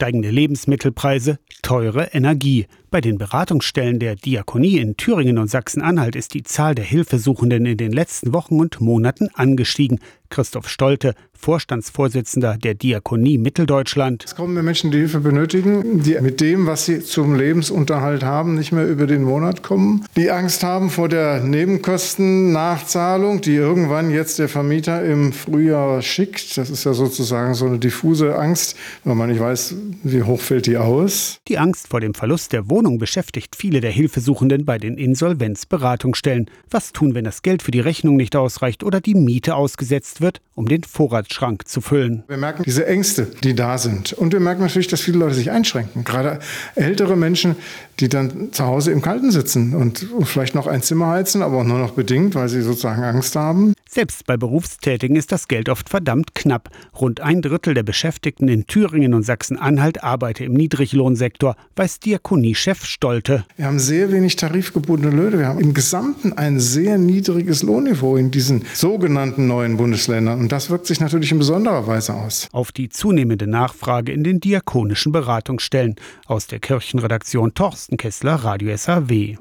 steigende Lebensmittelpreise, teure Energie. Bei den Beratungsstellen der Diakonie in Thüringen und Sachsen-Anhalt ist die Zahl der Hilfesuchenden in den letzten Wochen und Monaten angestiegen. Christoph Stolte, Vorstandsvorsitzender der Diakonie Mitteldeutschland. Es kommen Menschen, die Hilfe benötigen, die mit dem, was sie zum Lebensunterhalt haben, nicht mehr über den Monat kommen, die Angst haben vor der Nebenkostennachzahlung, die irgendwann jetzt der Vermieter im Frühjahr schickt. Das ist ja sozusagen so eine diffuse Angst, weil man nicht weiß, wie hoch fällt die aus. Die Angst vor dem Verlust der Wohnung Wohnung beschäftigt viele der Hilfesuchenden bei den Insolvenzberatungsstellen. Was tun, wenn das Geld für die Rechnung nicht ausreicht oder die Miete ausgesetzt wird, um den Vorratsschrank zu füllen? Wir merken diese Ängste, die da sind. Und wir merken natürlich, dass viele Leute sich einschränken. Gerade ältere Menschen, die dann zu Hause im Kalten sitzen und vielleicht noch ein Zimmer heizen, aber auch nur noch bedingt, weil sie sozusagen Angst haben. Selbst bei Berufstätigen ist das Geld oft verdammt knapp. Rund ein Drittel der Beschäftigten in Thüringen und Sachsen-Anhalt arbeite im Niedriglohnsektor, weiß Diakonie-Chef Stolte. Wir haben sehr wenig tarifgebundene Löhne. Wir haben im Gesamten ein sehr niedriges Lohnniveau in diesen sogenannten neuen Bundesländern. Und das wirkt sich natürlich in besonderer Weise aus. Auf die zunehmende Nachfrage in den diakonischen Beratungsstellen. Aus der Kirchenredaktion Torsten Kessler, Radio SAW.